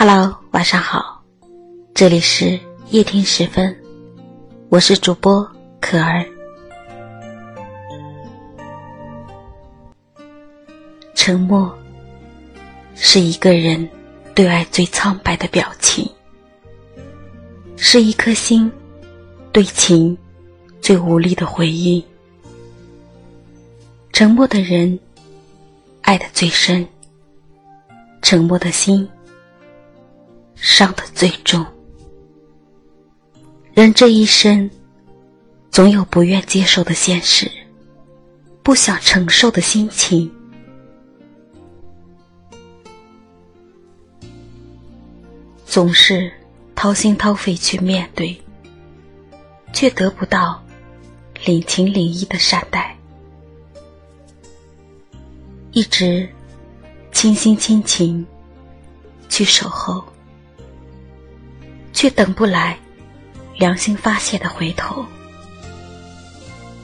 Hello，晚上好，这里是夜听时分，我是主播可儿。沉默是一个人对爱最苍白的表情，是一颗心对情最无力的回应。沉默的人爱的最深，沉默的心。伤的最重，人这一生，总有不愿接受的现实，不想承受的心情，总是掏心掏肺去面对，却得不到领情领意的善待，一直倾心倾情去守候。却等不来良心发泄的回头，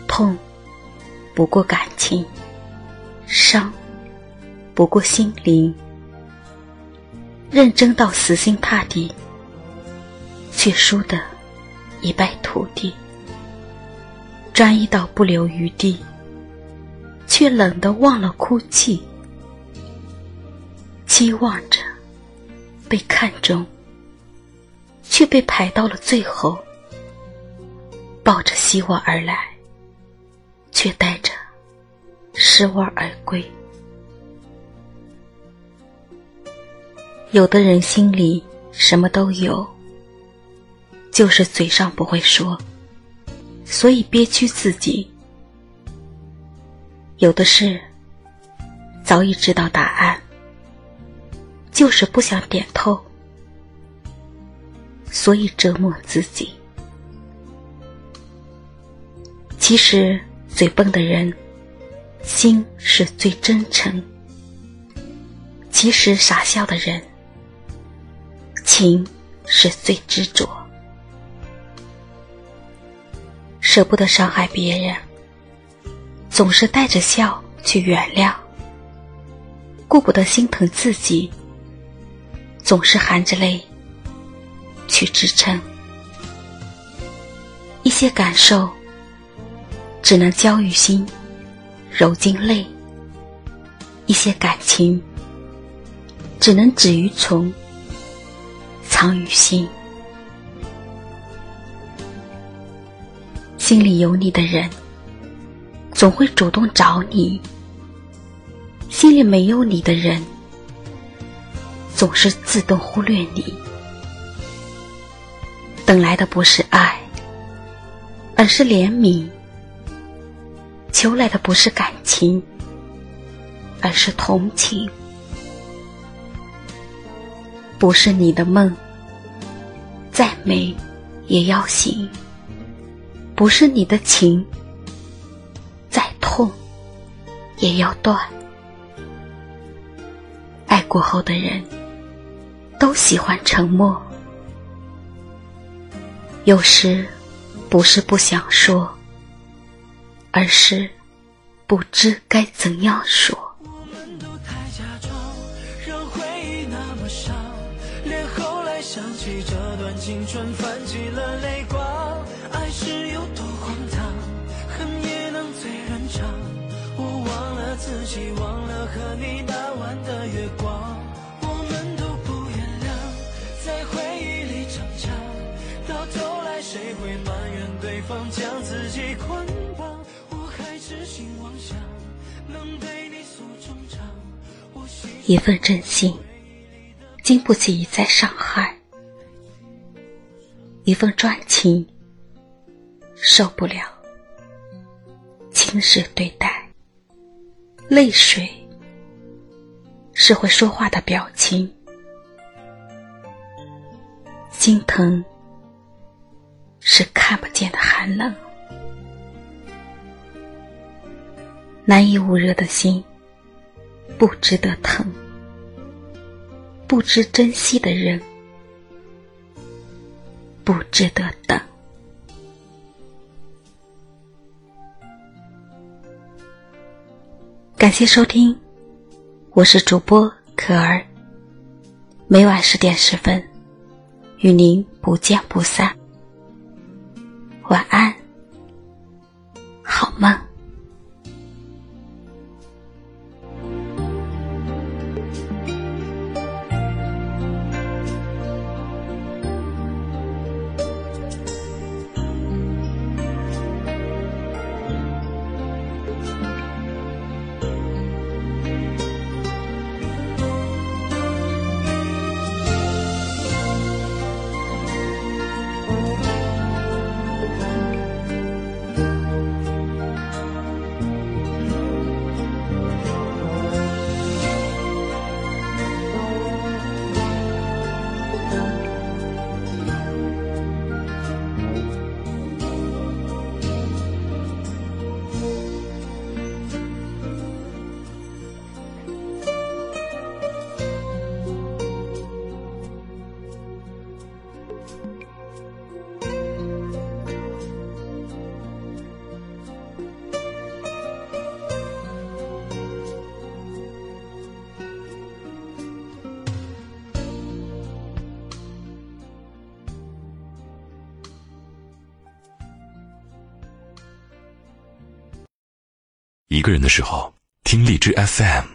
痛不过感情，伤不过心灵。认真到死心塌地，却输得一败涂地；专一到不留余地，却冷得忘了哭泣。期望着被看中。却被排到了最后，抱着希望而来，却带着失望而归。有的人心里什么都有，就是嘴上不会说，所以憋屈自己；有的事早已知道答案，就是不想点透。所以折磨自己。其实嘴笨的人，心是最真诚；其实傻笑的人，情是最执着。舍不得伤害别人，总是带着笑去原谅；顾不得心疼自己，总是含着泪。去支撑一些感受，只能交于心，揉进泪；一些感情，只能止于从，藏于心。心里有你的人，总会主动找你；心里没有你的人，总是自动忽略你。等来的不是爱，而是怜悯；求来的不是感情，而是同情。不是你的梦，再美也要醒；不是你的情，再痛也要断。爱过后的人，都喜欢沉默。有时，不是不想说，而是不知该怎样说。我们都太假装让回忆那么伤，连后来想起这段青春，泛起了泪光。爱是有多荒唐，恨也能醉人肠。我忘了自己，忘了和你那晚的月光。一份真心经不起一再伤害，一份专情受不了轻视对待。泪水是会说话的表情，心疼。是看不见的寒冷，难以捂热的心，不值得疼；不知珍惜的人，不值得等。感谢收听，我是主播可儿，每晚十点十分，与您不见不散。晚安，好梦。一个人的时候，听荔枝 FM。